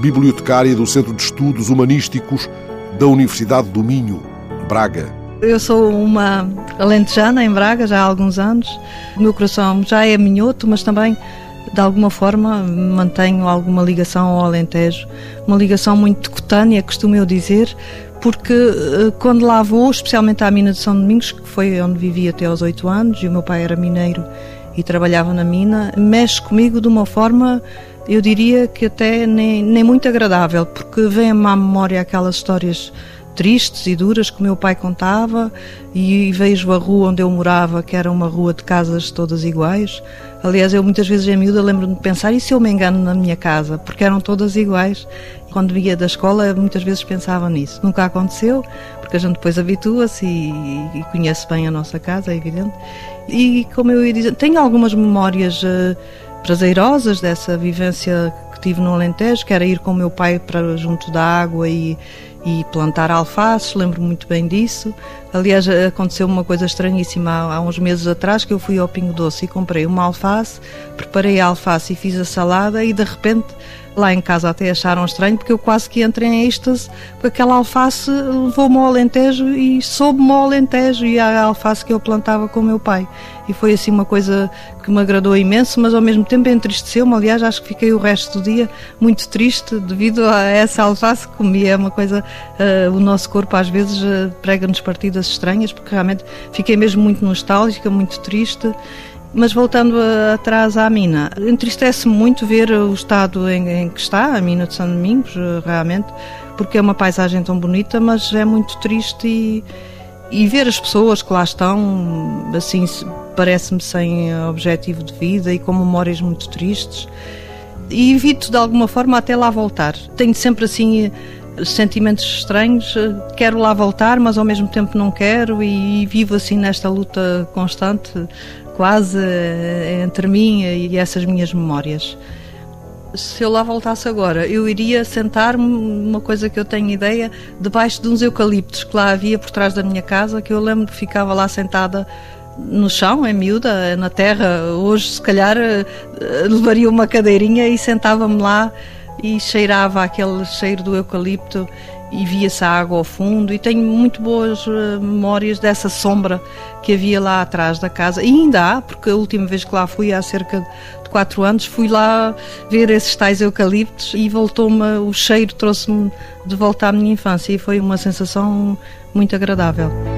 bibliotecária do Centro de Estudos Humanísticos da Universidade do Minho, Braga. Eu sou uma alentejana em Braga já há alguns anos. O meu coração já é minhoto, mas também de alguma forma mantenho alguma ligação ao Alentejo, uma ligação muito cutânea, costumo eu dizer, porque eh, quando lá vou, especialmente à mina de São Domingos, que foi onde vivi até aos oito anos, e o meu pai era mineiro e trabalhava na mina, mexe comigo de uma forma, eu diria que até nem, nem muito agradável, porque vem-me à memória aquelas histórias tristes e duras que meu pai contava e vejo a rua onde eu morava, que era uma rua de casas todas iguais. Aliás, eu muitas vezes em miúda lembro-me de pensar, e se eu me engano na minha casa? Porque eram todas iguais. Quando via da escola, muitas vezes pensava nisso. Nunca aconteceu, porque a gente depois habitua-se e, e, conhece bem a nossa casa, é evidente. E como eu ia dizer, tenho algumas memórias uh, prazerosas dessa vivência que tive no Alentejo, que era ir com o meu pai para junto da água e e plantar alfaces, lembro muito bem disso. Aliás, aconteceu uma coisa estranhíssima há, há, uns meses atrás que eu fui ao Pingo Doce e comprei uma alface, preparei a alface e fiz a salada e de repente Lá em casa até acharam estranho porque eu quase que entrei em êxtase porque aquela alface levou-me ao Alentejo e soube-me ao Alentejo e a alface que eu plantava com o meu pai. E foi assim uma coisa que me agradou imenso, mas ao mesmo tempo entristeceu-me. Aliás, acho que fiquei o resto do dia muito triste devido a essa alface que comi. É uma coisa, uh, o nosso corpo às vezes uh, prega-nos partidas estranhas porque realmente fiquei mesmo muito nostálgica, muito triste. Mas voltando atrás à mina, entristece muito ver o estado em, em, que está a mina de São Domingos, realmente, porque é uma paisagem tão bonita, mas é muito triste e, e ver as pessoas que lá estão, assim, parece-me sem objetivo de vida e com memórias muito tristes. E evito de alguma forma até lá voltar. Tenho sempre assim sentimentos estranhos, quero lá voltar, mas ao mesmo tempo não quero e vivo assim nesta luta constante quase eh, entre mim e essas minhas memórias. Se eu lá voltasse agora, eu iria sentar-me, uma coisa que eu tenho ideia, debaixo de uns eucaliptos que lá havia por trás da minha casa, que eu lembro que ficava lá sentada no chão, em miúda, na terra. Hoje, se calhar, eh, levaria uma cadeirinha e sentava-me lá e cheirava aquele cheiro do eucalipto e via-se a água ao fundo. E tenho muito boas eh, memórias dessa sombra que havia lá atrás da casa. E ainda há, porque a última vez que lá fui há cerca de quatro anos fui lá ver esses tais eucaliptos e voltou-me o cheiro trouxe-me de volta à minha infância. E foi uma sensação muito agradável.